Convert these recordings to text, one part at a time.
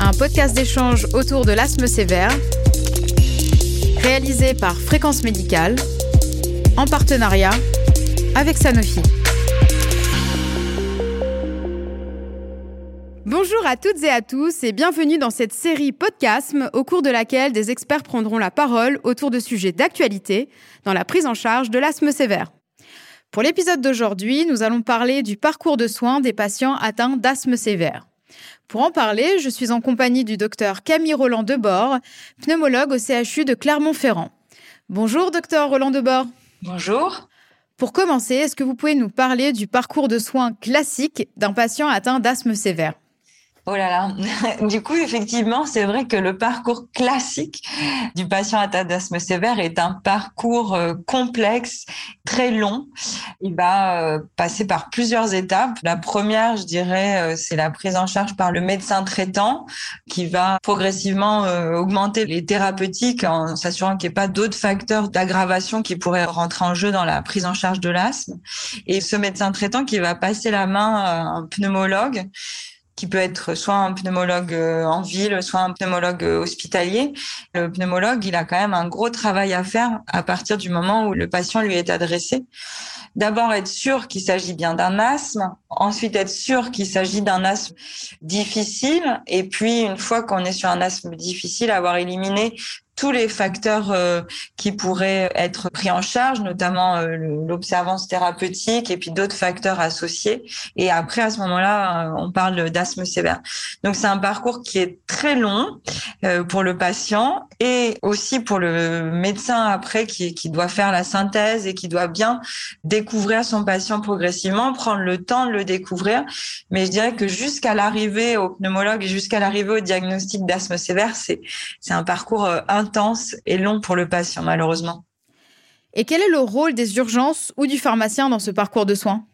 Un podcast d'échange autour de l'asthme sévère, réalisé par Fréquence Médicale, en partenariat avec Sanofi. Bonjour à toutes et à tous et bienvenue dans cette série Podcasme au cours de laquelle des experts prendront la parole autour de sujets d'actualité dans la prise en charge de l'asthme sévère. Pour l'épisode d'aujourd'hui, nous allons parler du parcours de soins des patients atteints d'asthme sévère. Pour en parler, je suis en compagnie du docteur Camille Roland Debord, pneumologue au CHU de Clermont-Ferrand. Bonjour, docteur Roland Debord. Bonjour. Pour commencer, est-ce que vous pouvez nous parler du parcours de soins classique d'un patient atteint d'asthme sévère? Oh là là. Du coup, effectivement, c'est vrai que le parcours classique du patient atteint d'asthme sévère est un parcours euh, complexe, très long. Il va euh, passer par plusieurs étapes. La première, je dirais, euh, c'est la prise en charge par le médecin traitant qui va progressivement augmenter les thérapeutiques en s'assurant qu'il n'y ait pas d'autres facteurs d'aggravation qui pourraient rentrer en jeu dans la prise en charge de l'asthme. Et ce médecin traitant qui va passer la main à un pneumologue qui peut être soit un pneumologue euh, en ville, soit un pneumologue euh, hospitalier. Le pneumologue, il a quand même un gros travail à faire à partir du moment où le patient lui est adressé. D'abord être sûr qu'il s'agit bien d'un asthme, ensuite être sûr qu'il s'agit d'un asthme difficile, et puis une fois qu'on est sur un asthme difficile, avoir éliminé tous les facteurs euh, qui pourraient être pris en charge, notamment euh, l'observance thérapeutique et puis d'autres facteurs associés. Et après, à ce moment-là, euh, on parle d'asthme sévère. Donc, c'est un parcours qui est très long pour le patient et aussi pour le médecin après qui, doit faire la synthèse et qui doit bien découvrir son patient progressivement, prendre le temps de le découvrir. Mais je dirais que jusqu'à l'arrivée au pneumologue et jusqu'à l'arrivée au diagnostic d'asthme sévère, c'est un parcours intense et long pour le patient, malheureusement. Et quel est le rôle des urgences ou du pharmacien dans ce parcours de soins?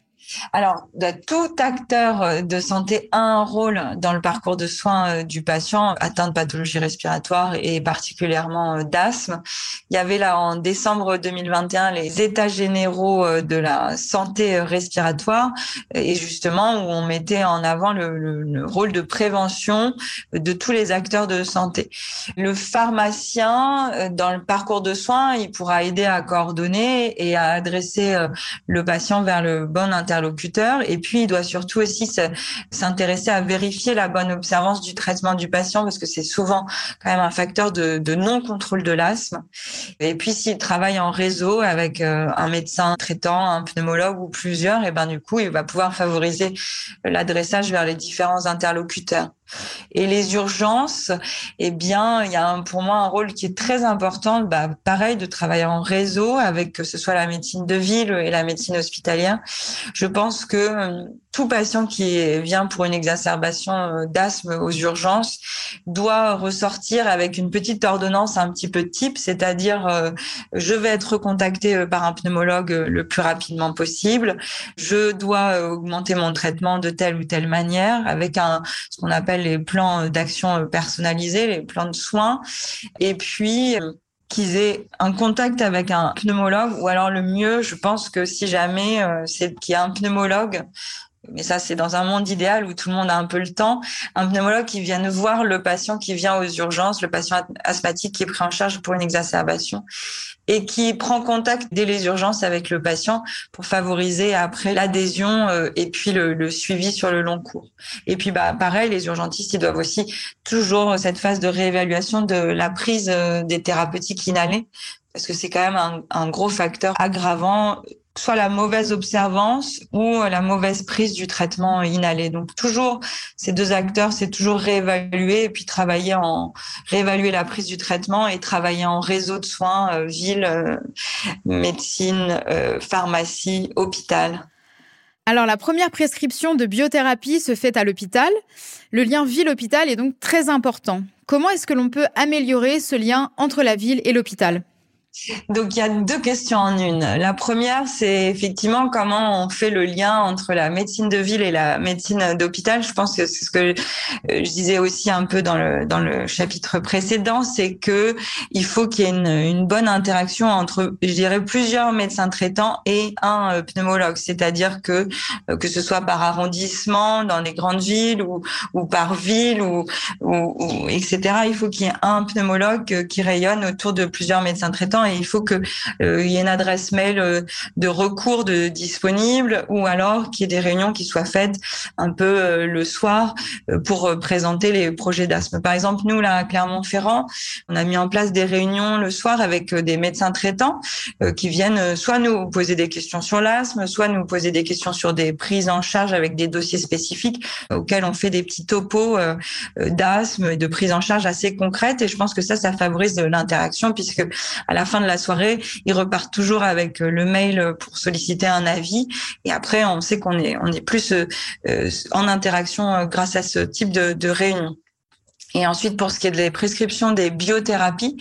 Alors, tout acteur euh, de santé a un rôle dans le parcours de soins euh, du patient atteint de pathologie respiratoire et particulièrement euh, d'asthme. Il y avait là en décembre 2021 les états généraux de la santé respiratoire et justement où on mettait en avant le, le rôle de prévention de tous les acteurs de santé. Le pharmacien, dans le parcours de soins, il pourra aider à coordonner et à adresser le patient vers le bon interlocuteur et puis, il doit surtout aussi s'intéresser à vérifier la bonne observance du traitement du patient parce que c'est souvent quand même un facteur de, non-contrôle de l'asthme. Et puis, s'il travaille en réseau avec euh, un médecin traitant, un pneumologue ou plusieurs, et ben du coup, il va pouvoir favoriser l'adressage vers les différents interlocuteurs. Et les urgences, eh bien, il y a pour moi un rôle qui est très important, bah, pareil, de travailler en réseau avec que ce soit la médecine de ville et la médecine hospitalière. Je pense que euh, tout patient qui vient pour une exacerbation euh, d'asthme aux urgences doit ressortir avec une petite ordonnance un petit peu type, c'est-à-dire euh, je vais être contacté par un pneumologue le plus rapidement possible, je dois augmenter mon traitement de telle ou telle manière avec un ce qu'on appelle les plans d'action personnalisés, les plans de soins, et puis euh, qu'ils aient un contact avec un pneumologue, ou alors le mieux, je pense que si jamais, euh, c'est qu'il y a un pneumologue mais ça c'est dans un monde idéal où tout le monde a un peu le temps, un pneumologue qui vienne voir le patient qui vient aux urgences, le patient asthmatique qui est pris en charge pour une exacerbation et qui prend contact dès les urgences avec le patient pour favoriser après l'adhésion euh, et puis le, suivi sur le long cours. Et puis bah pareil, les urgentistes ils doivent aussi toujours cette phase de réévaluation de la prise euh, des thérapeutiques inhalées parce que c'est quand même un gros facteur aggravant soit la mauvaise observance ou la mauvaise prise du traitement inhalé. Donc toujours ces deux acteurs, c'est toujours réévaluer et puis travailler en réévaluer la prise du traitement et travailler en réseau de soins, euh, ville, euh, médecine, euh, pharmacie, hôpital. Alors la première prescription de biothérapie se fait à l'hôpital. Le lien ville-hôpital est donc très important. Comment est-ce que l'on peut améliorer ce lien entre la ville et l'hôpital? Donc il y a deux questions en une. La première, c'est effectivement comment on fait le lien entre la médecine de ville et la médecine d'hôpital. Je pense que c'est ce que euh, je disais aussi un peu dans le dans le chapitre précédent, c'est que il faut qu'il y ait une, bonne interaction entre, je dirais, plusieurs médecins traitants et un euh, pneumologue. C'est-à-dire que euh, que ce soit par arrondissement dans les grandes villes ou ou par ville ou, ou etc. Il faut qu'il y ait un pneumologue qui rayonne autour de plusieurs médecins traitants et il faut que euh, y ait une adresse mail euh, de recours de disponible ou alors qu'il y ait des réunions qui soient faites un peu euh, le soir pour présenter les projets d'asthme. Par exemple, nous là à Clermont-Ferrand, on a mis en place des réunions le soir avec des médecins traitants qui viennent soit nous poser des questions sur l'asthme, soit nous poser des questions sur des prises en charge avec des dossiers spécifiques auxquels on fait des petits topos d'asthme et de prise en charge assez concrètes. Et je pense que ça, ça favorise l'interaction puisque à la fin de la soirée, ils repartent toujours avec euh, le mail pour solliciter un avis. Et après, on sait qu'on est, on est plus euh, euh, en interaction grâce à ce type de, de réunion. Et ensuite, pour ce qui est des prescriptions des biothérapies,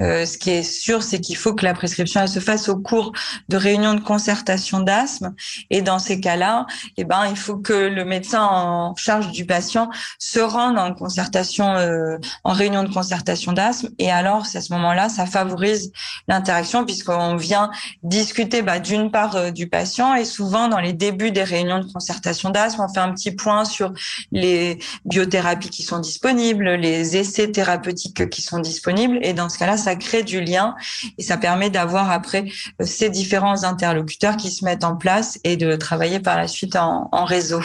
euh, ce qui est sûr, c'est qu'il faut que la prescription elle se fasse au cours de réunions de concertation d'asthme. Et dans ces cas-là, eh ben, il faut que le médecin en charge du patient se rende en concertation, euh, en réunion de concertation d'asthme. Et alors, c'est à ce moment-là, ça favorise l'interaction puisqu'on vient discuter bah, d'une part euh, du patient et souvent dans les débuts des réunions de concertation d'asthme, on fait un petit point sur les biothérapies qui sont disponibles les essais thérapeutiques qui sont disponibles. Et dans ce cas-là, ça crée du lien et ça permet d'avoir après euh, ces différents interlocuteurs qui se mettent en place et de travailler par la suite en, réseau.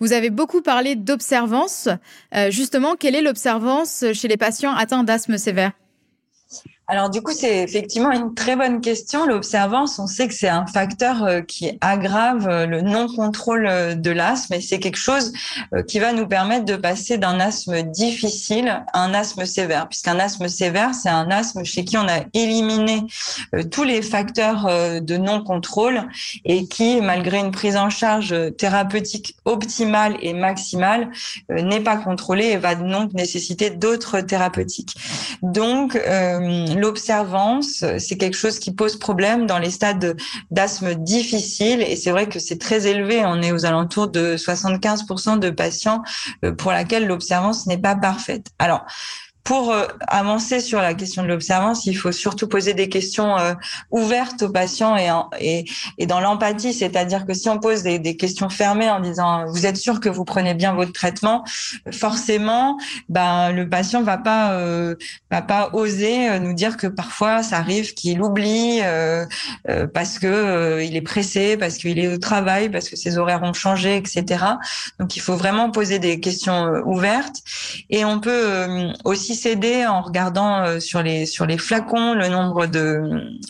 Vous avez beaucoup parlé d'observance. Euh, justement, quelle est l'observance chez les patients atteints d'asthme sévère? Alors du coup, c'est effectivement une très bonne question. L'observance, on sait que c'est un facteur euh, qui aggrave euh, le non-contrôle euh, de l'asthme et c'est quelque chose qui va nous permettre de passer d'un asthme difficile à un asthme sévère. Puisqu'un asthme sévère, c'est un asthme chez qui on a éliminé tous les facteurs de non-contrôle et qui, malgré une prise en charge thérapeutique optimale et maximale, n'est pas contrôlé et va donc nécessiter d'autres thérapeutiques. Donc, l'observance, c'est quelque chose qui pose problème dans les stades d'asthme difficiles et c'est vrai que c'est très élevé. On est aux alentours de 75% de patients euh, pour laquelle l'observance n'est pas parfaite. Alors, pour euh, avancer sur la question de l'observance, il faut surtout poser des questions euh, ouvertes aux patients et, dans l'empathie, c'est-à-dire que si on pose des, des, questions fermées en disant vous êtes sûr que vous prenez bien votre traitement, forcément, ben le patient va pas euh, va pas oser nous dire que parfois ça arrive qu'il oublie parce que il est pressé, parce qu'il est au travail, parce que ses horaires ont changé, etc. Donc il faut vraiment poser des questions ouvertes et on peut aussi s'aider en regardant euh, sur les sur les flacons le nombre de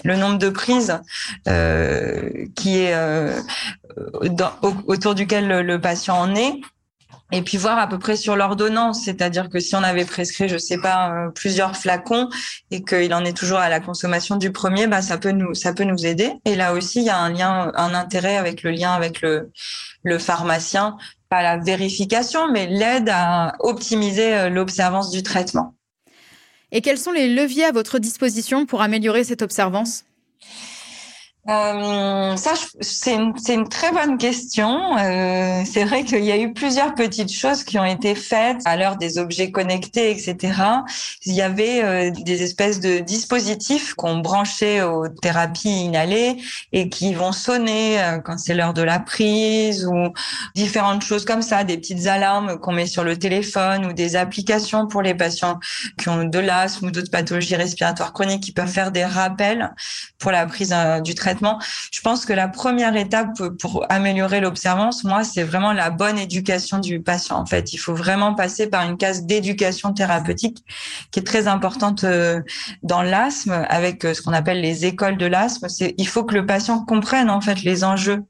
le nombre de prises euh, qui est euh, autour duquel le, patient en est et puis voir à peu près sur l'ordonnance, c'est-à-dire que si on avait prescrit, je sais pas, plusieurs flacons et qu'il en est toujours à la consommation du premier, bah ça peut nous ça peut nous aider. Et là aussi, il y a un lien, un intérêt avec le lien avec le le pharmacien, pas la vérification, mais l'aide à optimiser l'observance du traitement. Et quels sont les leviers à votre disposition pour améliorer cette observance? Euh, ça, c'est une, une, très bonne question. Euh, c'est vrai qu'il y a eu plusieurs petites choses qui ont été faites à l'heure des objets connectés, etc. Il y avait euh, des espèces de dispositifs qu'on branchait aux thérapies inhalées et qui vont sonner quand c'est l'heure de la prise ou différentes choses comme ça, des petites alarmes qu'on met sur le téléphone ou des applications pour les patients qui ont de l'asthme ou d'autres pathologies respiratoires chroniques qui peuvent faire des rappels pour la prise du traitement je pense que la première étape pour améliorer l'observance, moi, c'est vraiment la bonne éducation du patient. En fait, il faut vraiment passer par une case d'éducation thérapeutique qui est très importante euh, dans l'asthme avec euh, ce qu'on appelle les écoles de l'asthme. Il faut que le patient comprenne en fait les enjeux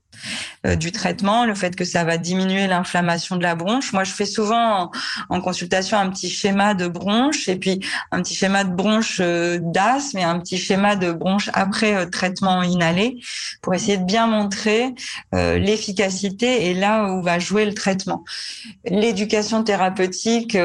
du traitement, le fait que ça va diminuer l'inflammation de la bronche. Moi, je fais souvent en, consultation un petit schéma de bronche et puis un petit schéma de bronche d'asthme et un petit schéma de bronche après traitement inhalé pour essayer de bien montrer l'efficacité et là où va jouer le traitement. L'éducation thérapeutique,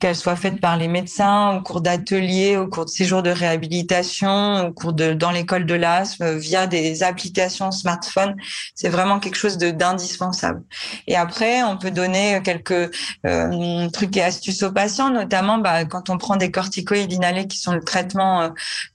qu'elle soit faite par les médecins au cours d'ateliers, au cours de séjours de réhabilitation, au cours dans l'école de l'asthme, via des applications smartphone, c'est vraiment quelque chose d'indispensable. Et après, on peut donner quelques euh, trucs et astuces aux patients, notamment bah, quand on prend des corticoïdes inhalés qui sont le traitement euh,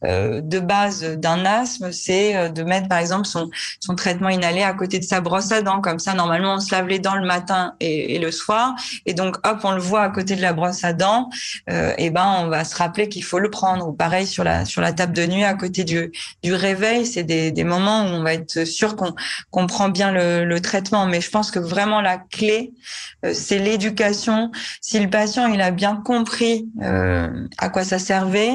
euh, de base d'un asthme, c'est de mettre par exemple son son traitement inhalé à côté de sa brosse à dents, comme ça normalement on se lave les dents le matin et, et le soir, et donc hop on le voit à côté de la brosse à dents, et ben on va se rappeler qu'il faut le prendre. Ou pareil sur la sur la table de nuit à côté du du réveil, c'est des, des moments où on va être sûr qu'on qu'on prend bien le, traitement. Mais je pense que vraiment la clé, euh, c'est l'éducation. Si le patient il a bien compris euh, à quoi ça servait,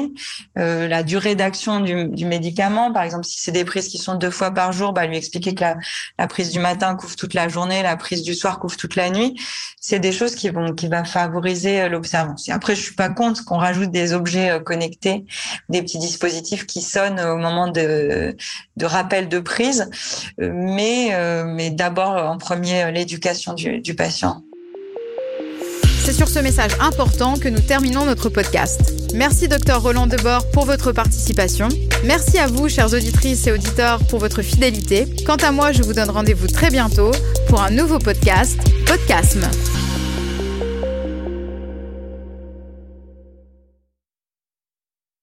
euh, la durée d'action du, médicament, par exemple, si c'est des prises qui sont deux fois par jour, bah lui expliquer que la, prise du matin couvre toute la journée, la prise du soir couvre toute la nuit. C'est des choses qui vont qui va favoriser l'observance. Après, je suis pas contre qu'on rajoute des objets connectés, des petits dispositifs qui sonnent au moment de, de rappel de prise, mais, mais d'abord en premier l'éducation du, du patient. C'est sur ce message important que nous terminons notre podcast. Merci Dr Roland Debord pour votre participation. Merci à vous, chères auditrices et auditeurs, pour votre fidélité. Quant à moi, je vous donne rendez-vous très bientôt pour un nouveau podcast, Podcasme.